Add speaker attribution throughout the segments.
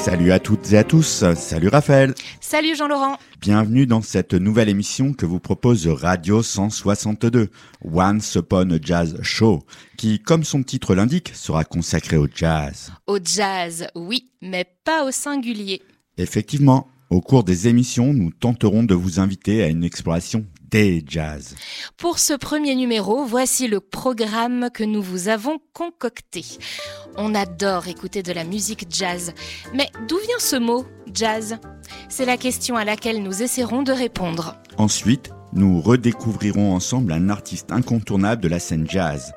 Speaker 1: Salut à toutes et à tous, salut Raphaël.
Speaker 2: Salut Jean-Laurent.
Speaker 1: Bienvenue dans cette nouvelle émission que vous propose Radio 162, Once Upon a Jazz Show, qui, comme son titre l'indique, sera consacré au jazz.
Speaker 2: Au jazz, oui, mais pas au singulier.
Speaker 1: Effectivement, au cours des émissions, nous tenterons de vous inviter à une exploration des jazz.
Speaker 2: Pour ce premier numéro, voici le programme que nous vous avons concocté. On adore écouter de la musique jazz. Mais d'où vient ce mot, jazz? C'est la question à laquelle nous essaierons de répondre.
Speaker 1: Ensuite, nous redécouvrirons ensemble un artiste incontournable de la scène jazz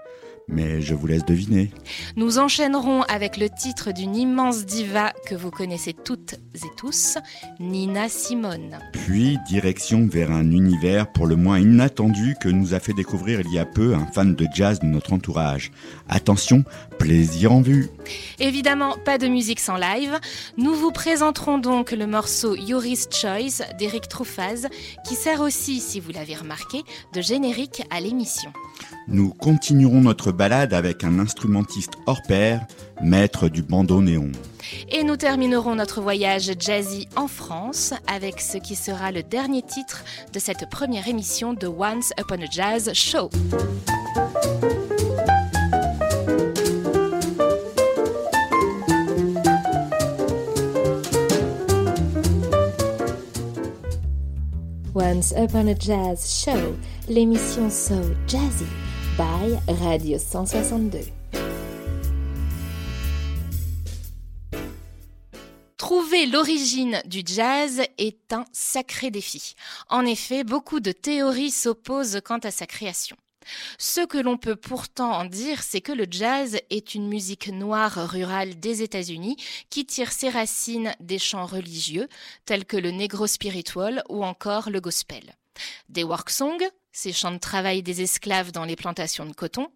Speaker 1: mais je vous laisse deviner.
Speaker 2: Nous enchaînerons avec le titre d'une immense diva que vous connaissez toutes et tous, Nina Simone.
Speaker 1: Puis direction vers un univers pour le moins inattendu que nous a fait découvrir il y a peu un fan de jazz de notre entourage. Attention, plaisir en vue.
Speaker 2: Évidemment, pas de musique sans live. Nous vous présenterons donc le morceau Yuri's Choice d'Eric Truffaz, qui sert aussi, si vous l'avez remarqué, de générique à l'émission.
Speaker 1: Nous continuerons notre balade avec un instrumentiste hors pair, maître du bandeau néon.
Speaker 2: Et nous terminerons notre voyage jazzy en France avec ce qui sera le dernier titre de cette première émission de Once Upon a Jazz Show. Once Upon a Jazz Show, l'émission So Jazzy by Radio 162. Trouver l'origine du jazz est un sacré défi. En effet, beaucoup de théories s'opposent quant à sa création. Ce que l'on peut pourtant en dire, c'est que le jazz est une musique noire rurale des États-Unis qui tire ses racines des chants religieux tels que le negro spiritual ou encore le gospel. Des work songs, ces chants de travail des esclaves dans les plantations de coton,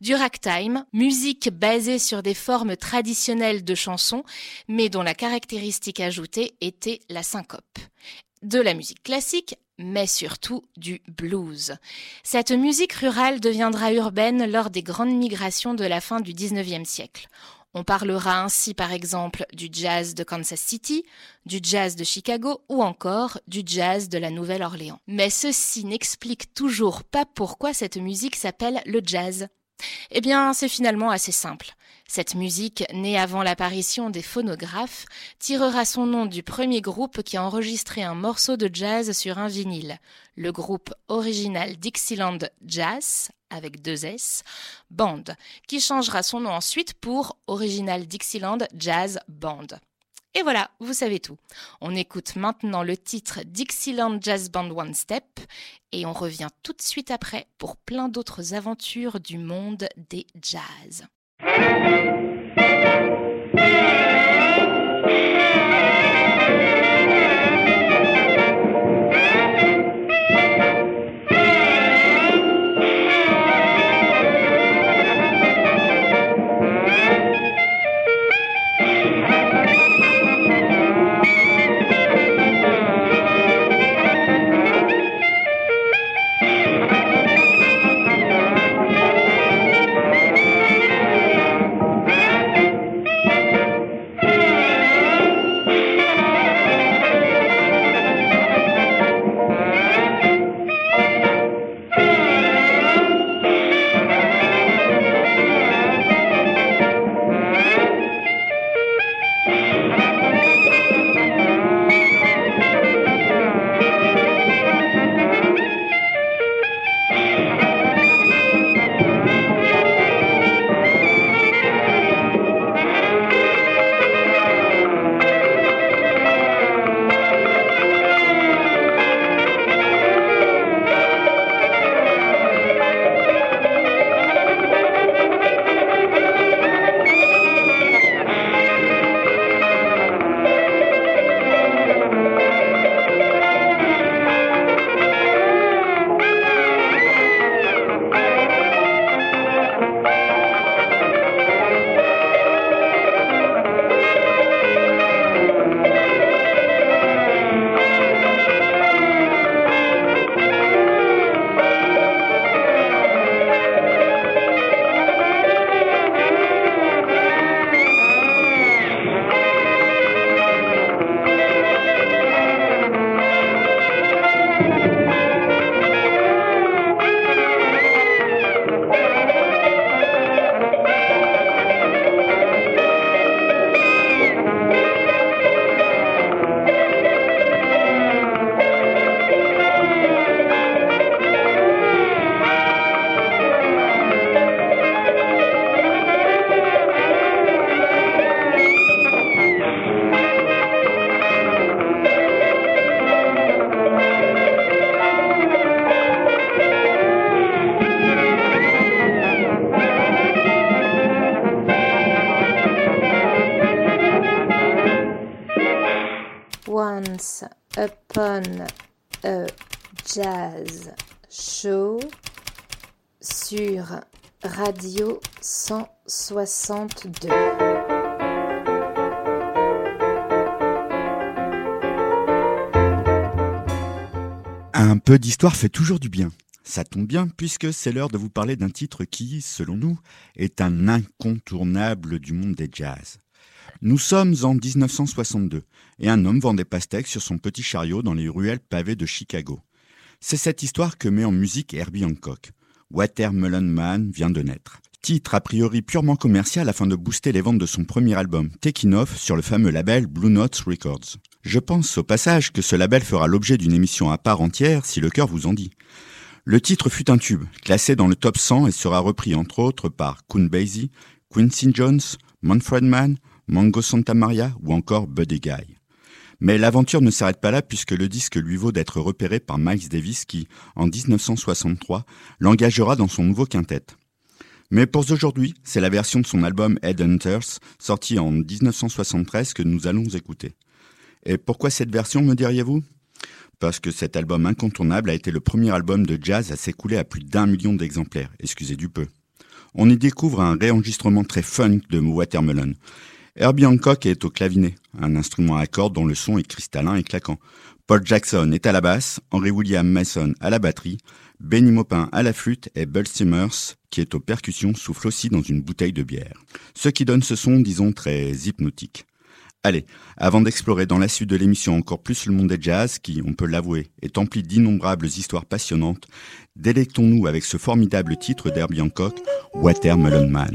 Speaker 2: du ragtime, musique basée sur des formes traditionnelles de chansons, mais dont la caractéristique ajoutée était la syncope. De la musique classique, mais surtout du blues. Cette musique rurale deviendra urbaine lors des grandes migrations de la fin du XIXe siècle. On parlera ainsi par exemple du jazz de Kansas City, du jazz de Chicago ou encore du jazz de la Nouvelle-Orléans. Mais ceci n'explique toujours pas pourquoi cette musique s'appelle le jazz. Eh bien, c'est finalement assez simple. Cette musique, née avant l'apparition des phonographes, tirera son nom du premier groupe qui a enregistré un morceau de jazz sur un vinyle, le groupe original Dixieland Jazz, avec deux S, Band, qui changera son nom ensuite pour Original Dixieland Jazz Band. Et voilà, vous savez tout. On écoute maintenant le titre Dixieland Jazz Band One Step et on revient tout de suite après pour plein d'autres aventures du monde des jazz. Radio 162.
Speaker 1: Un peu d'histoire fait toujours du bien. Ça tombe bien puisque c'est l'heure de vous parler d'un titre qui, selon nous, est un incontournable du monde des jazz. Nous sommes en 1962 et un homme vend des pastèques sur son petit chariot dans les ruelles pavées de Chicago. C'est cette histoire que met en musique Herbie Hancock. Watermelon Man vient de naître. Titre a priori purement commercial afin de booster les ventes de son premier album, Taking Off, sur le fameux label Blue Notes Records. Je pense au passage que ce label fera l'objet d'une émission à part entière si le cœur vous en dit. Le titre fut un tube, classé dans le top 100 et sera repris entre autres par Coon Basie, Quincy Jones, Manfred Mann, Mango Santa Maria ou encore Buddy Guy. Mais l'aventure ne s'arrête pas là puisque le disque lui vaut d'être repéré par Miles Davis qui, en 1963, l'engagera dans son nouveau quintet. Mais pour aujourd'hui, c'est la version de son album Headhunters, sorti en 1973, que nous allons écouter. Et pourquoi cette version, me diriez-vous? Parce que cet album incontournable a été le premier album de jazz à s'écouler à plus d'un million d'exemplaires, excusez du peu. On y découvre un réenregistrement très funk de Watermelon, Herbie Hancock est au clavinet, un instrument à cordes dont le son est cristallin et claquant. Paul Jackson est à la basse, Henry William Mason à la batterie, Benny Maupin à la flûte et Bull Simmers, qui est aux percussions, souffle aussi dans une bouteille de bière. Ce qui donne ce son, disons, très hypnotique. Allez, avant d'explorer dans la suite de l'émission encore plus le monde des jazz, qui, on peut l'avouer, est empli d'innombrables histoires passionnantes, délectons-nous avec ce formidable titre d'Herbie Hancock, Watermelon Man.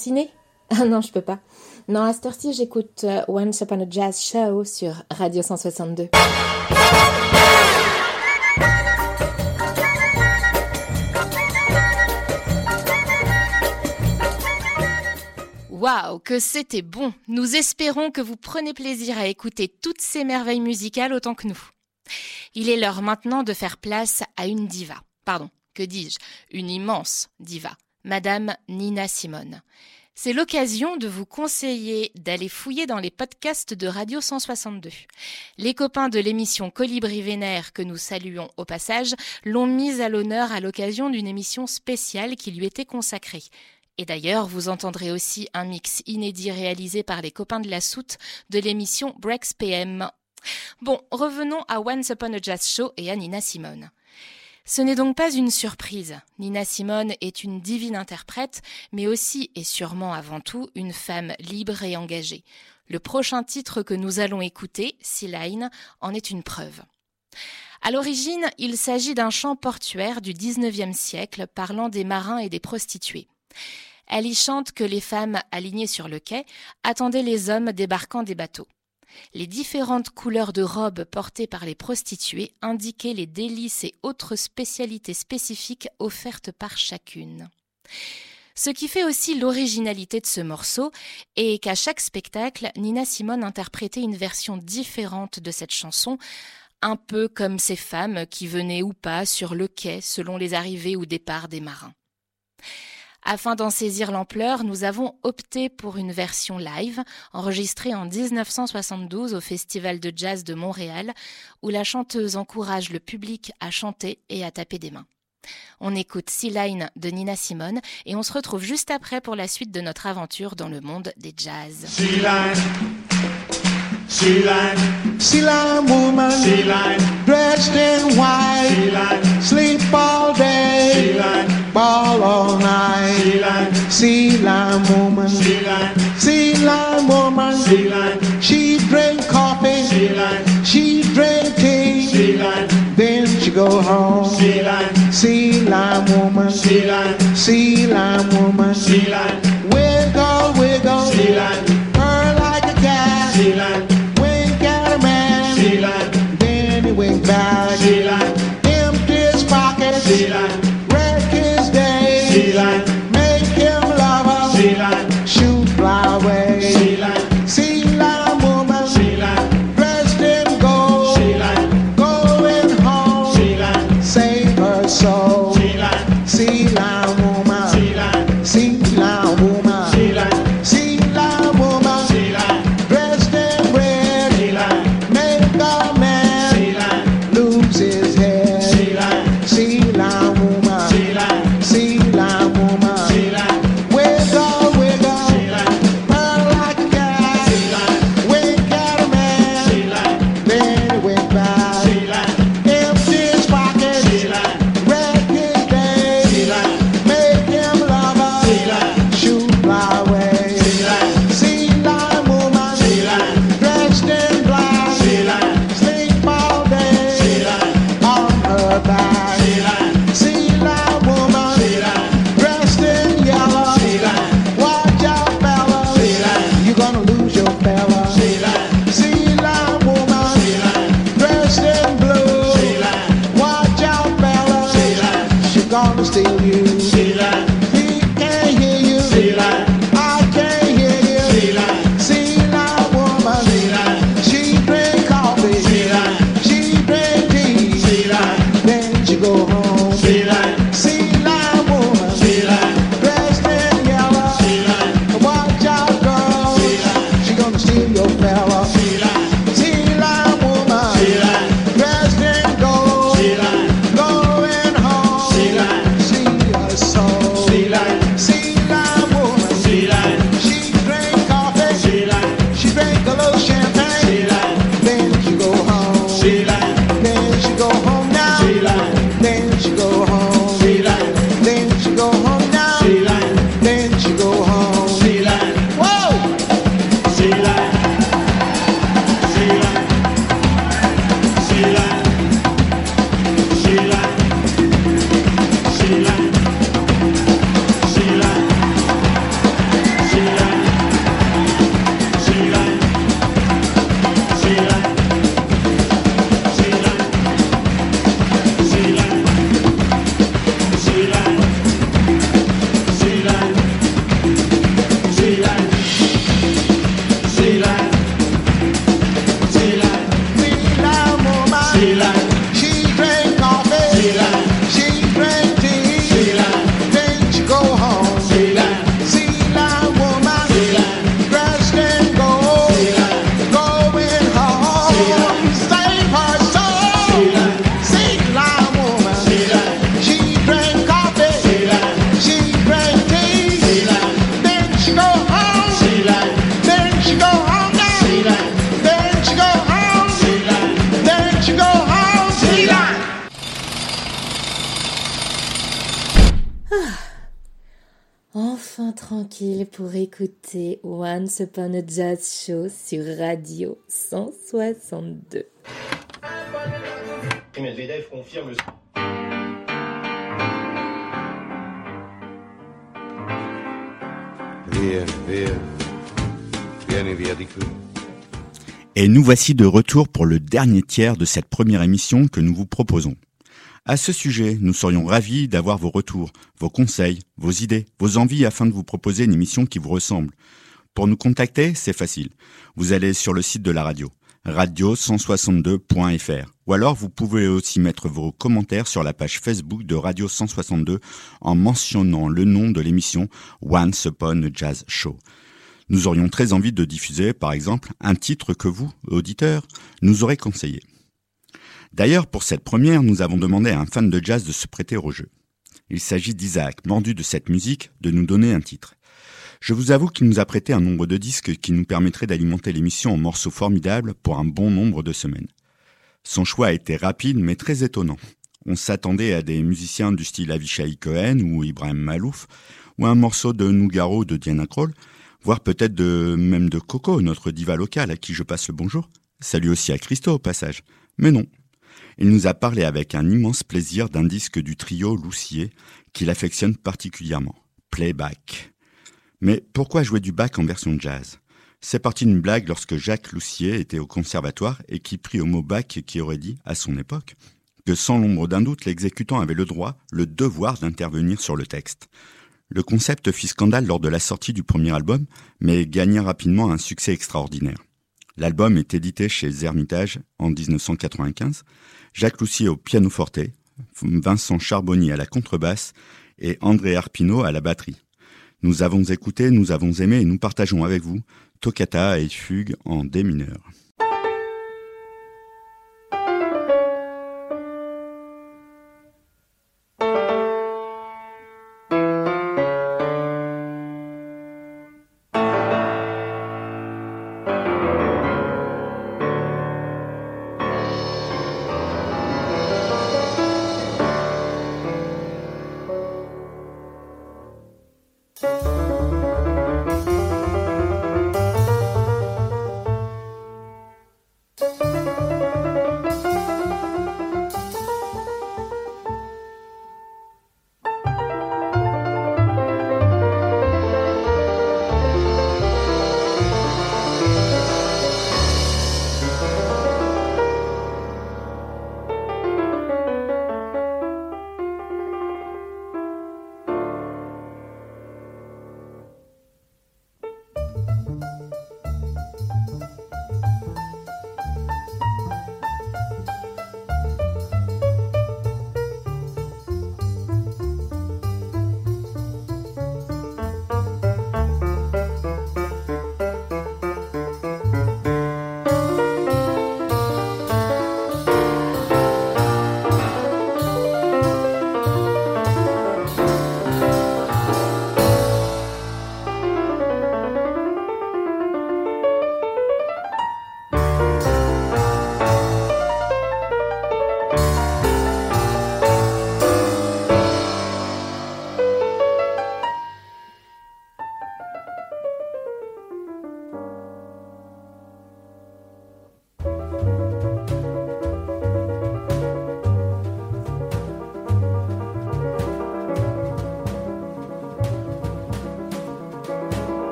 Speaker 2: Ah non, je peux pas. Non, à cette heure-ci, j'écoute euh, Once Upon a Jazz Show sur Radio 162. Waouh, que c'était bon Nous espérons que vous prenez plaisir à écouter toutes ces merveilles musicales autant que nous. Il est l'heure maintenant de faire place à une diva. Pardon, que dis-je? Une immense diva, Madame Nina Simone. C'est l'occasion de vous conseiller d'aller fouiller dans les podcasts de Radio 162. Les copains de l'émission Colibri Vénère, que nous saluons au passage, l'ont mise à l'honneur à l'occasion d'une émission spéciale qui lui était consacrée. Et d'ailleurs, vous entendrez aussi un mix inédit réalisé par les copains de la soute de l'émission Breaks PM. Bon, revenons à Once Upon a Jazz Show et à Nina Simone. Ce n'est donc pas une surprise. Nina Simone est une divine interprète, mais aussi et sûrement avant tout une femme libre et engagée. Le prochain titre que nous allons écouter, Sea Line, en est une preuve. À l'origine, il s'agit d'un chant portuaire du XIXe siècle parlant des marins et des prostituées. Elle y chante que les femmes alignées sur le quai attendaient les hommes débarquant des bateaux. Les différentes couleurs de robes portées par les prostituées indiquaient les délices et autres spécialités spécifiques offertes par chacune. Ce qui fait aussi l'originalité de ce morceau est qu'à chaque spectacle, Nina Simone interprétait une version différente de cette chanson, un peu comme ces femmes qui venaient ou pas sur le quai selon les arrivées ou départs des marins. Afin d'en saisir l'ampleur, nous avons opté pour une version live, enregistrée en 1972 au Festival de jazz de Montréal, où la chanteuse encourage le public à chanter et à taper des mains. On écoute Sea Line de Nina Simone et on se retrouve juste après pour la suite de notre aventure dans le monde des jazz.
Speaker 3: Sea line, sea line, sea line woman, sea line, dressed in white, sea line, sleep all day, sea line, ball all night, sea line woman, sea line woman, sea she drink coffee, sea she drink tea, sea then she go home, sea line woman, sea line woman, sea wiggle,
Speaker 4: Once Upon a Jazz Show sur Radio 162.
Speaker 5: Medvedev confirme le...
Speaker 6: Via, via, vieni via di qui.
Speaker 1: Et nous voici de retour pour le dernier tiers de cette première émission que nous vous proposons. À ce sujet, nous serions ravis d'avoir vos retours, vos conseils, vos idées, vos envies afin de vous proposer une émission qui vous ressemble. Pour nous contacter, c'est facile. Vous allez sur le site de la radio, radio162.fr. Ou alors vous pouvez aussi mettre vos commentaires sur la page Facebook de Radio 162 en mentionnant le nom de l'émission Once Upon a Jazz Show. Nous aurions très envie de diffuser, par exemple, un titre que vous, auditeurs, nous aurez conseillé. D'ailleurs, pour cette première, nous avons demandé à un fan de jazz de se prêter au jeu. Il s'agit d'Isaac, mordu de cette musique, de nous donner un titre. Je vous avoue qu'il nous a prêté un nombre de disques qui nous permettrait d'alimenter l'émission en morceaux formidables pour un bon nombre de semaines. Son choix a été rapide mais très étonnant. On s'attendait à des musiciens du style Avishai Cohen ou Ibrahim Malouf, ou un morceau de Nougaro de Diana Kroll, voire peut-être de, même de Coco, notre diva locale à qui je passe le bonjour. Salut aussi à Christo au passage. Mais non. Il nous a parlé avec un immense plaisir d'un disque du trio Loussier qu'il affectionne particulièrement. Playback. Mais pourquoi jouer du bac en version jazz? C'est parti d'une blague lorsque Jacques Loussier était au conservatoire et qui prit au mot bac qui aurait dit, à son époque, que sans l'ombre d'un doute, l'exécutant avait le droit, le devoir d'intervenir sur le texte. Le concept fit scandale lors de la sortie du premier album, mais gagna rapidement un succès extraordinaire. L'album est édité chez Hermitage en 1995. Jacques Loussier au pianoforte, Vincent Charbonnier à la contrebasse et André Arpino à la batterie. Nous avons écouté, nous avons aimé et nous partageons avec vous Toccata et Fugue en D mineur.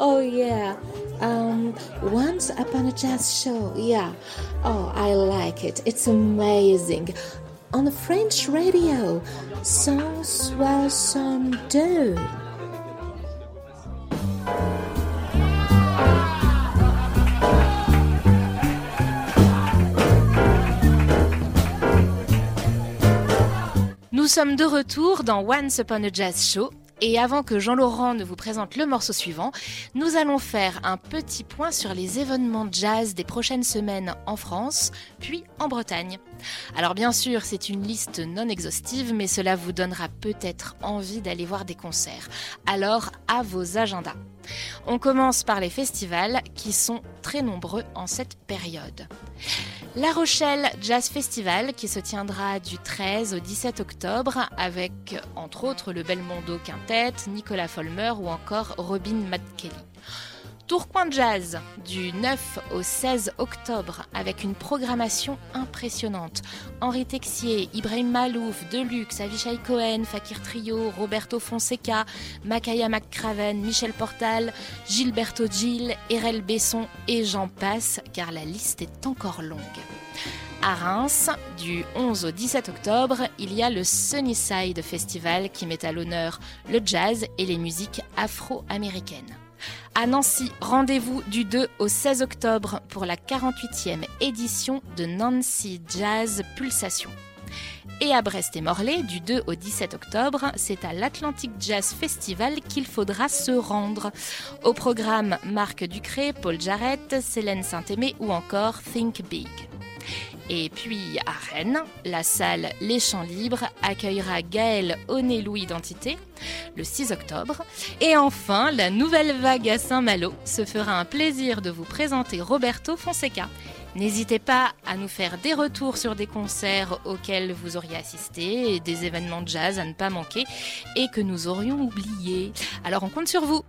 Speaker 5: Oh yeah. Um, once upon a jazz show. Yeah. Oh, I like it. It's amazing. On the French radio. 162.
Speaker 2: Nous sommes de retour dans Once Upon a Jazz Show et avant que Jean-Laurent ne vous présente le morceau suivant, nous allons faire un petit point sur les événements jazz des prochaines semaines en France, puis en Bretagne. Alors bien sûr, c'est une liste non exhaustive, mais cela vous donnera peut-être envie d'aller voir des concerts. Alors à vos agendas. On commence par les festivals qui sont très nombreux en cette période. La Rochelle Jazz Festival qui se tiendra du 13 au 17 octobre avec entre autres le Belmondo Quintet, Nicolas Folmer ou encore Robin McKelly. Tourcoing Jazz du 9 au 16 octobre avec une programmation impressionnante. Henri Texier, Ibrahim Malouf, Deluxe, Avishai Cohen, Fakir Trio, Roberto Fonseca, Makaya McCraven, Michel Portal, Gilberto Gil, Erel Besson et j'en passe car la liste est encore longue. À Reims, du 11 au 17 octobre, il y a le Sunnyside Festival qui met à l'honneur le jazz et les musiques afro-américaines. À Nancy, rendez-vous du 2 au 16 octobre pour la 48e édition de Nancy Jazz Pulsation. Et à Brest et Morlaix, du 2 au 17 octobre, c'est à l'Atlantic Jazz Festival qu'il faudra se rendre. Au programme Marc Ducré, Paul Jarrett, Célène Saint-Aimé ou encore Think Big. Et puis à Rennes, la salle Les Champs Libres accueillera Gaël Oné-Louis Identité le 6 octobre. Et enfin, la nouvelle vague à Saint-Malo se fera un plaisir de vous présenter Roberto Fonseca. N'hésitez pas à nous faire des retours sur des concerts auxquels vous auriez assisté des événements de jazz à ne pas manquer et que nous aurions oubliés. Alors on compte sur vous.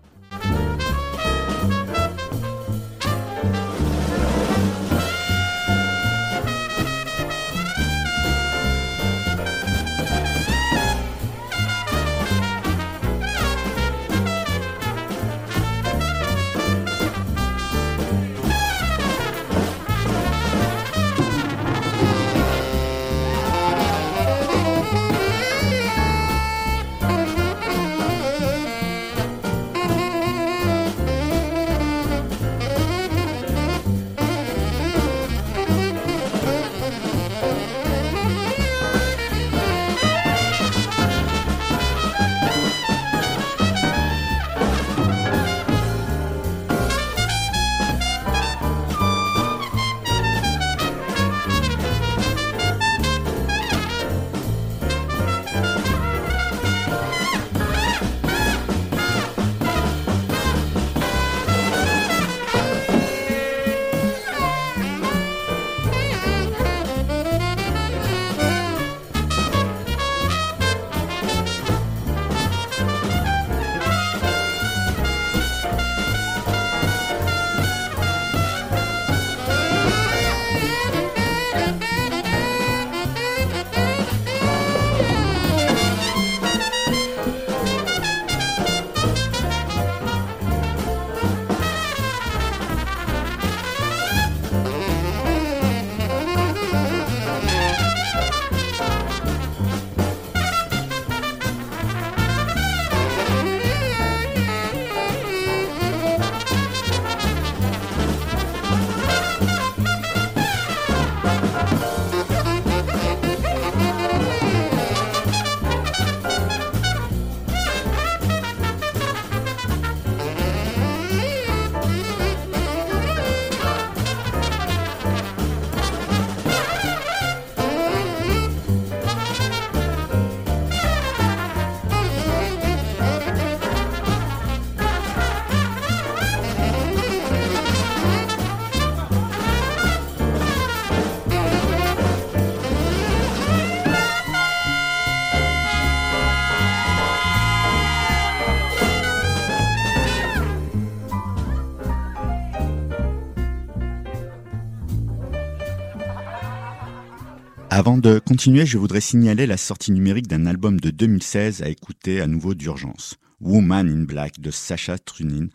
Speaker 1: Avant de continuer, je voudrais signaler la sortie numérique d'un album de 2016 à écouter à nouveau d'urgence. Woman in Black de Sacha Trunin,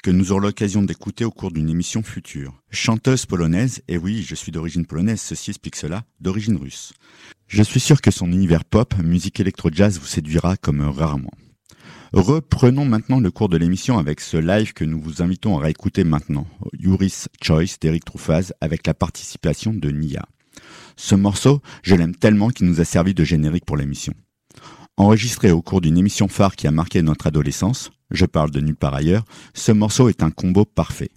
Speaker 1: que nous aurons l'occasion d'écouter au cours d'une émission future. Chanteuse polonaise, et oui, je suis d'origine polonaise, ceci explique cela, d'origine russe. Je suis sûr que son univers pop, musique électro-jazz vous séduira comme rarement. Reprenons maintenant le cours de l'émission avec ce live que nous vous invitons à réécouter maintenant, Yuris Choice d'Eric Truffaz avec la participation de Nia. Ce morceau, je l'aime tellement qu'il nous a servi de générique pour l'émission. Enregistré au cours d'une émission phare qui a marqué notre adolescence, je parle de nulle part ailleurs, ce morceau est un combo parfait.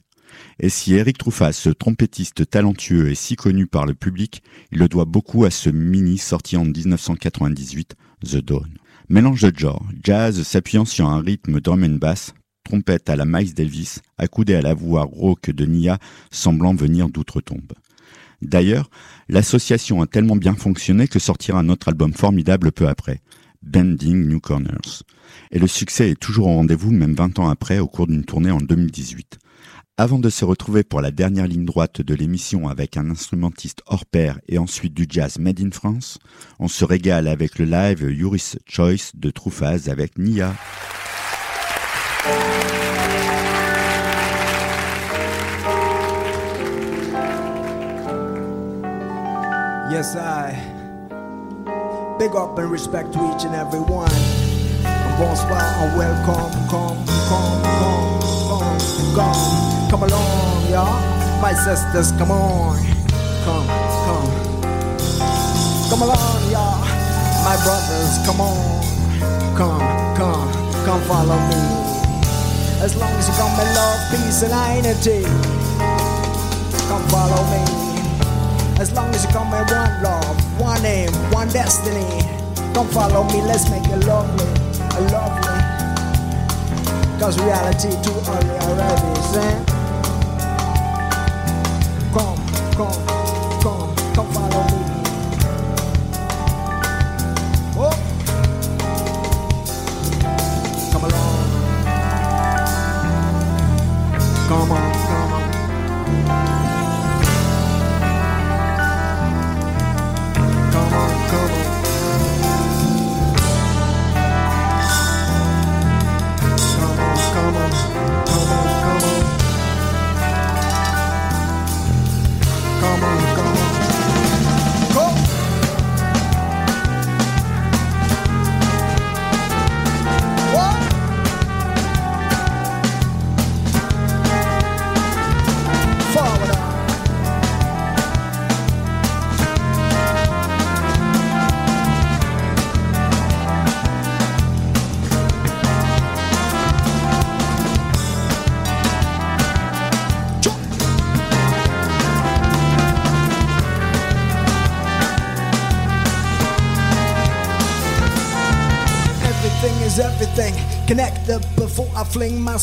Speaker 1: Et si Eric Truffaz, ce trompettiste talentueux et si connu par le public, il le doit beaucoup à ce mini sorti en 1998, The Dawn. Mélange de genre, jazz s'appuyant sur un rythme drum and bass, trompette à la Miles Davis, accoudé à la voix rauque de Nia semblant venir d'outre-tombe. D'ailleurs, l'association a tellement bien fonctionné que sortira un autre album formidable peu après, Bending New Corners. Et le succès est toujours au rendez-vous même 20 ans après au cours d'une tournée en 2018. Avant de se retrouver pour la dernière ligne droite de l'émission avec un instrumentiste hors pair et ensuite du jazz made in France, on se régale avec le live Yuris Choice de Truffaz avec Nia.
Speaker 7: Yes, I big up and respect to each and every one. Bonsoir and welcome, come, come, come, come, come, come along, y'all. My sisters, come on, come, come, come along, y'all. My brothers, come on, come, come, come follow me. As long as you come in love, peace, and unity, come follow me. As long as you come in one love, one aim, one destiny, come follow me. Let's make it lovely, a lovely. Cause reality too early already, see? Come, come, come, come follow me. Oh. Come along. Come on.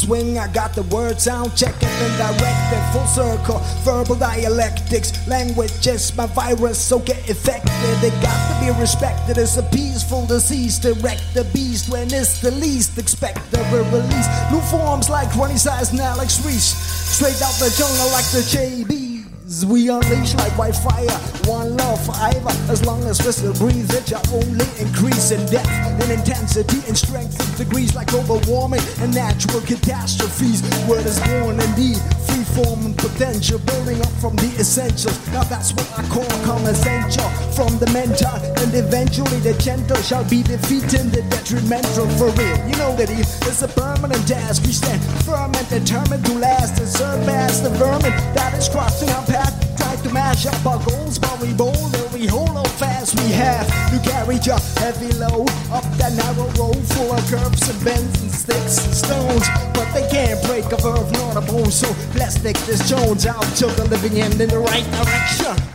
Speaker 7: Swing. I got the words sound checking and directed. Full circle, verbal dialectics. Language my virus, so get affected. It got to be respected as a peaceful disease. Direct the beast when it's the least expected. We release new forms like Ronnie Size and Alex Reese. Straight out the jungle like the JBs. We unleash like wildfire. One love forever. As long as we still breathe, it shall only increase in depth, in intensity, and strength degrees like global warming and natural catastrophes. Word is born indeed, free form and potential, building up from the essentials. Now that's what I call essential. From the mental, and eventually the gentle shall be defeating the detrimental for real. You know that it is a permanent task. We stand firm and determined to last and surpass the vermin that is crossing our path. To mash up our goals, but we bold and we hold on fast. We have to carry your heavy load up that narrow road full of curves and bends and sticks and stones. But they can't break a verve nor a bone, so let's take this Jones out till the living end in the right direction.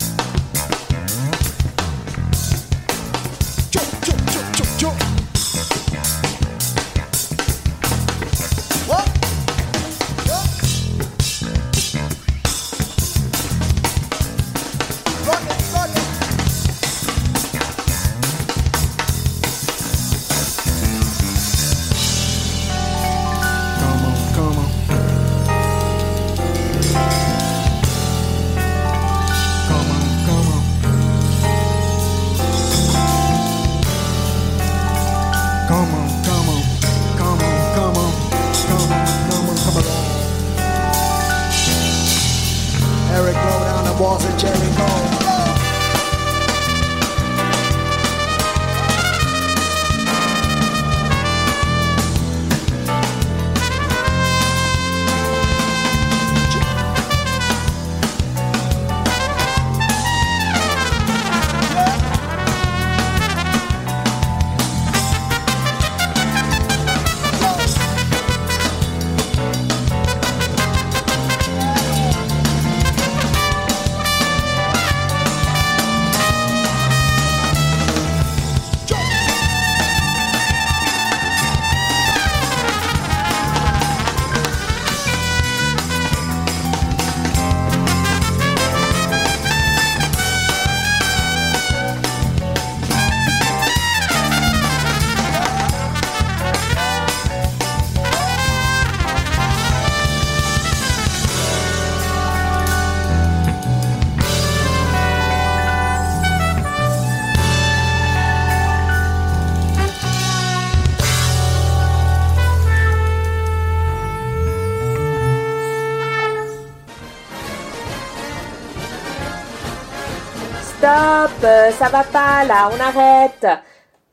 Speaker 5: Ça va pas là, on arrête.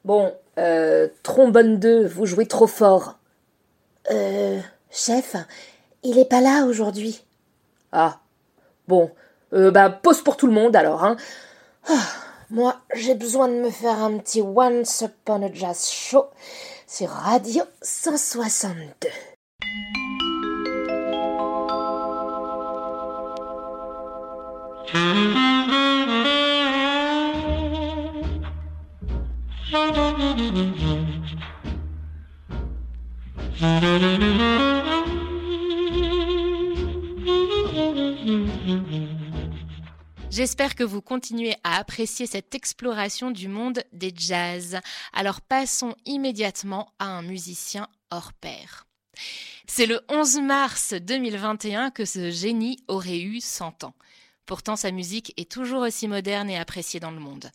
Speaker 5: Bon, euh, trombone 2, vous jouez trop fort. Euh, chef, il est pas là aujourd'hui. Ah, bon, euh, bah pause pour tout le monde alors, hein. Ah, moi, j'ai besoin de me faire un petit Once Upon a Jazz Show sur Radio 162.
Speaker 2: J'espère que vous continuez à apprécier cette exploration du monde des jazz. Alors passons immédiatement à un musicien hors pair. C'est le 11 mars 2021 que ce génie aurait eu 100 ans. Pourtant, sa musique est toujours aussi moderne et appréciée dans le monde.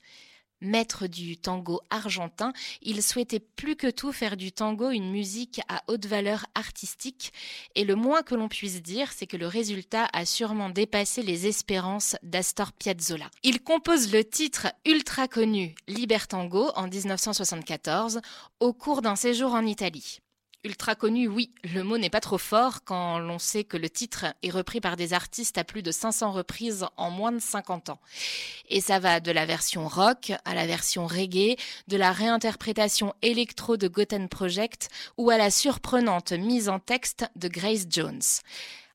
Speaker 2: Maître du tango argentin, il souhaitait plus que tout faire du tango une musique à haute valeur artistique, et le moins que l'on puisse dire, c'est que le résultat a sûrement dépassé les espérances d'Astor Piazzolla. Il compose le titre ultra connu Libertango en 1974 au cours d'un séjour en Italie. Ultra connu, oui, le mot n'est pas trop fort quand l'on sait que le titre est repris par des artistes à plus de 500 reprises en moins de 50 ans. Et ça va de la version rock à la version reggae, de la réinterprétation électro de Goten Project ou à la surprenante mise en texte de Grace Jones.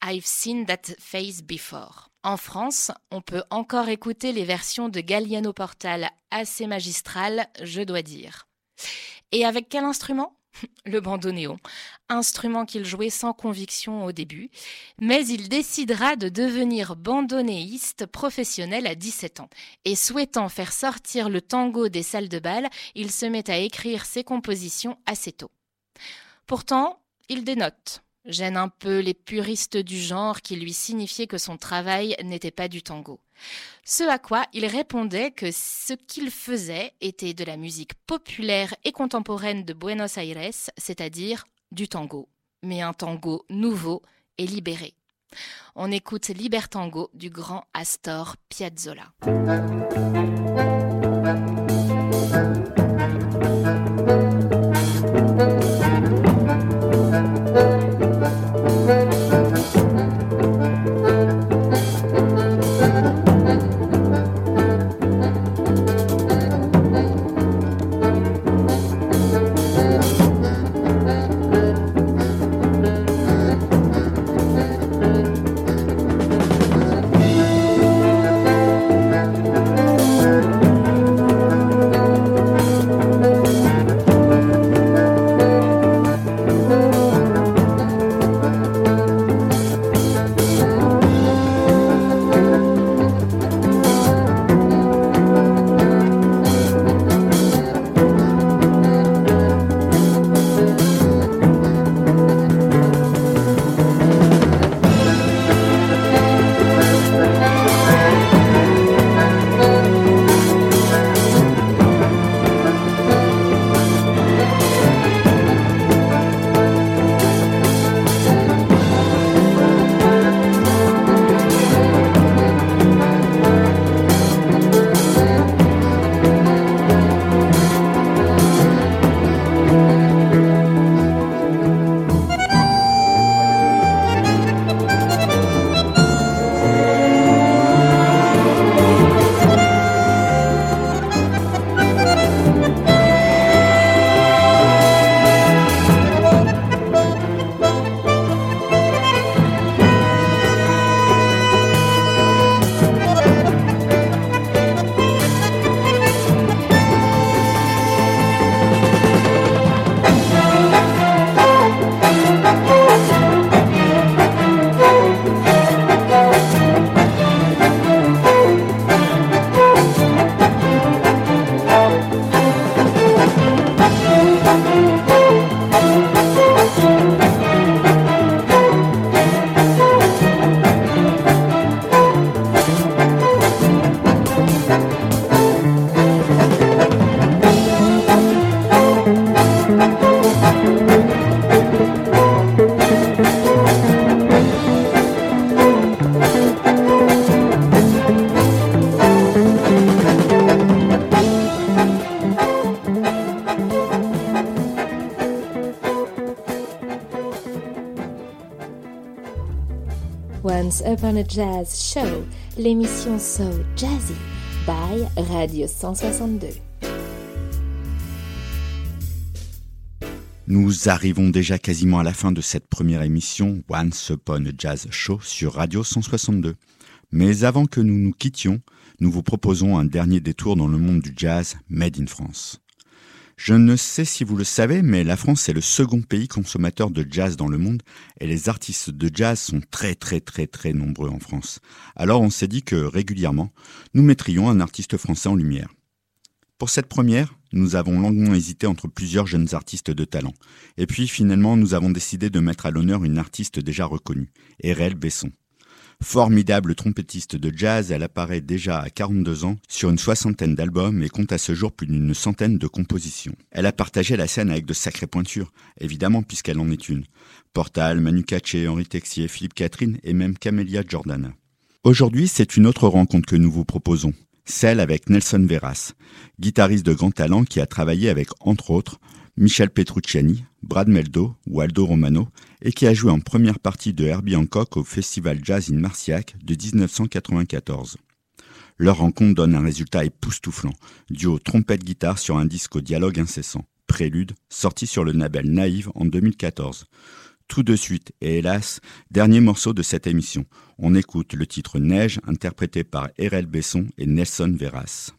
Speaker 2: I've seen that face before. En France, on peut encore écouter les versions de Galliano Portal assez magistrales, je dois dire. Et avec quel instrument? le bandoneon, instrument qu'il jouait sans conviction au début, mais il décidera de devenir bandonéiste professionnel à 17 ans. Et souhaitant faire sortir le tango des salles de bal, il se met à écrire ses compositions assez tôt. Pourtant, il dénote, gêne un peu les puristes du genre qui lui signifiaient que son travail n'était pas du tango. Ce à quoi il répondait que ce qu'il faisait était de la musique populaire et contemporaine de Buenos Aires, c'est-à-dire du tango, mais un tango nouveau et libéré. On écoute Libertango du grand Astor Piazzolla.
Speaker 5: A Jazz Show, l'émission So Jazzy by Radio 162.
Speaker 1: Nous arrivons déjà quasiment à la fin de cette première émission Once Upon a Jazz Show sur Radio 162. Mais avant que nous nous quittions, nous vous proposons un dernier détour dans le monde du jazz made in France. Je ne sais si vous le savez, mais la France est le second pays consommateur de jazz dans le monde et les artistes de jazz sont très très très très nombreux en France. Alors on s'est dit que régulièrement, nous mettrions un artiste français en lumière. Pour cette première, nous avons longuement hésité entre plusieurs jeunes artistes de talent. Et puis finalement, nous avons décidé de mettre à l'honneur une artiste déjà reconnue, Erel Besson. Formidable trompettiste de jazz, elle apparaît déjà à 42 ans sur une soixantaine d'albums et compte à ce jour plus d'une centaine de compositions. Elle a partagé la scène avec de sacrées pointures, évidemment puisqu'elle en est une. Portal, Manu Katché, Henri Texier, Philippe Catherine et même Camélia Jordana. Aujourd'hui, c'est une autre rencontre que nous vous proposons, celle avec Nelson Veras, guitariste de grand talent qui a travaillé avec, entre autres, Michel Petrucciani, Brad Meldo ou Aldo Romano, et qui a joué en première partie de Herbie Hancock au Festival Jazz in Marciac de 1994. Leur rencontre donne un résultat époustouflant, duo trompette-guitare sur un disque au dialogue incessant, Prélude, sorti sur le label Naïve en 2014. Tout de suite, et hélas, dernier morceau de cette émission, on écoute le titre Neige interprété par Erel Besson et Nelson Veras.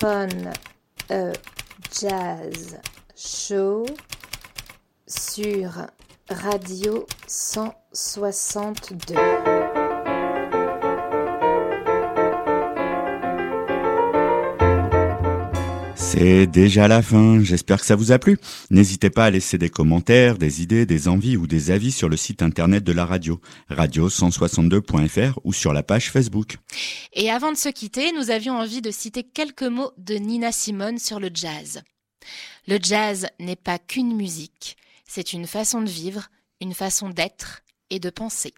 Speaker 5: Upon a Jazz Show sur Radio 162.
Speaker 1: C'est déjà la fin, j'espère que ça vous a plu. N'hésitez pas à laisser des commentaires, des idées, des envies ou des avis sur le site internet de la radio, radio162.fr ou sur la page Facebook.
Speaker 2: Et avant de se quitter, nous avions envie de citer quelques mots de Nina Simone sur le jazz. Le jazz n'est pas qu'une musique, c'est une façon de vivre, une façon d'être et de penser.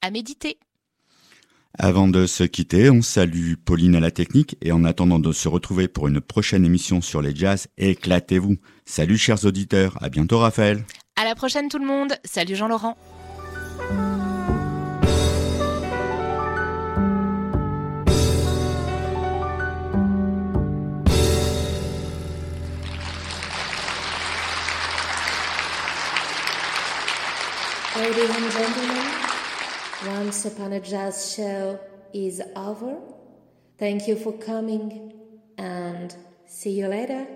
Speaker 2: À méditer.
Speaker 1: Avant de se quitter, on salue Pauline à la technique et en attendant de se retrouver pour une prochaine émission sur les jazz, éclatez-vous. Salut chers auditeurs, à bientôt Raphaël.
Speaker 2: À la prochaine tout le monde. Salut Jean-Laurent.
Speaker 5: Ladies and gentlemen, Once Upon a Jazz show is over. Thank you for coming and see you later.